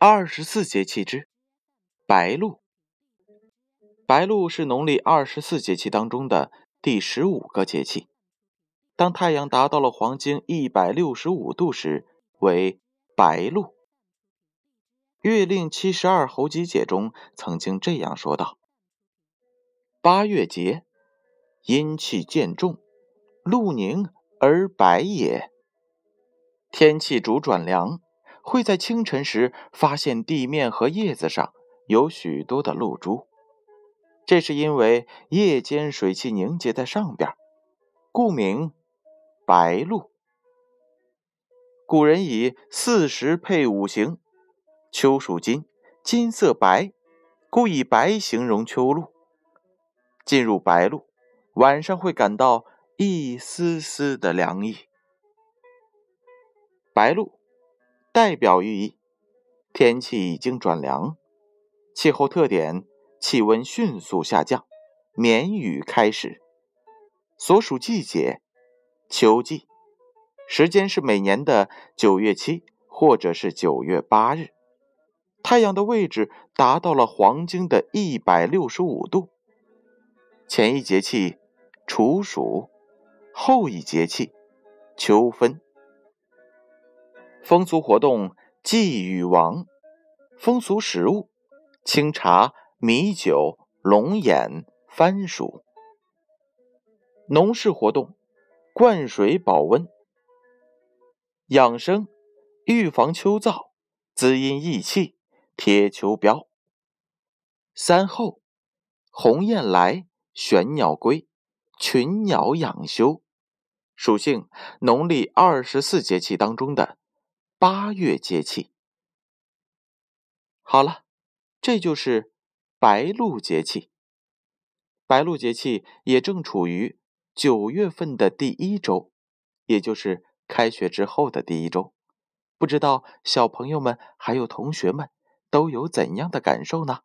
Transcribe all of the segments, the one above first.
二十四节气之白露。白露是农历二十四节气当中的第十五个节气。当太阳达到了黄经一百六十五度时，为白露。《月令七十二候集解》中曾经这样说道：“八月节，阴气渐重，露凝而白也。天气主转凉。”会在清晨时发现地面和叶子上有许多的露珠，这是因为夜间水汽凝结在上边，故名白露。古人以四时配五行，秋属金，金色白，故以白形容秋露。进入白露，晚上会感到一丝丝的凉意。白露。代表寓意：天气已经转凉，气候特点：气温迅速下降，绵雨开始。所属季节：秋季，时间是每年的九月七或者是九月八日。太阳的位置达到了黄经的一百六十五度。前一节气处暑，后一节气秋分。风俗活动：祭禹王。风俗食物：清茶、米酒、龙眼、番薯。农事活动：灌水保温。养生：预防秋燥，滋阴益气，贴秋膘。三候：鸿雁来，玄鸟归，群鸟养休。属性：农历二十四节气当中的。八月节气，好了，这就是白露节气。白露节气也正处于九月份的第一周，也就是开学之后的第一周。不知道小朋友们还有同学们都有怎样的感受呢？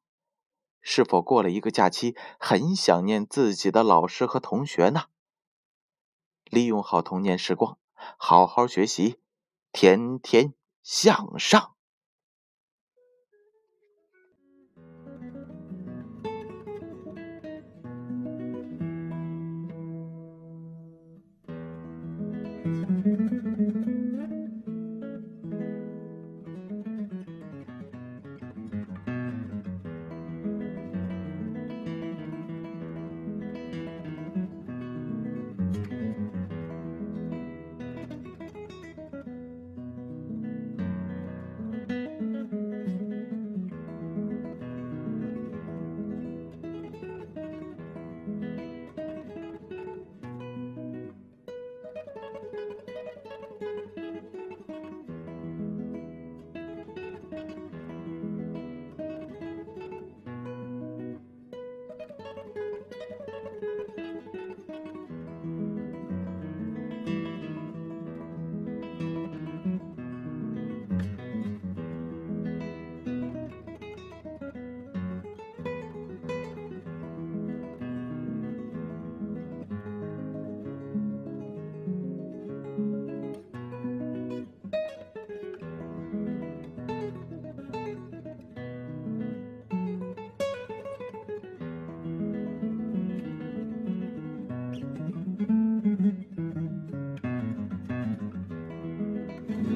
是否过了一个假期，很想念自己的老师和同学呢？利用好童年时光，好好学习。天天向上。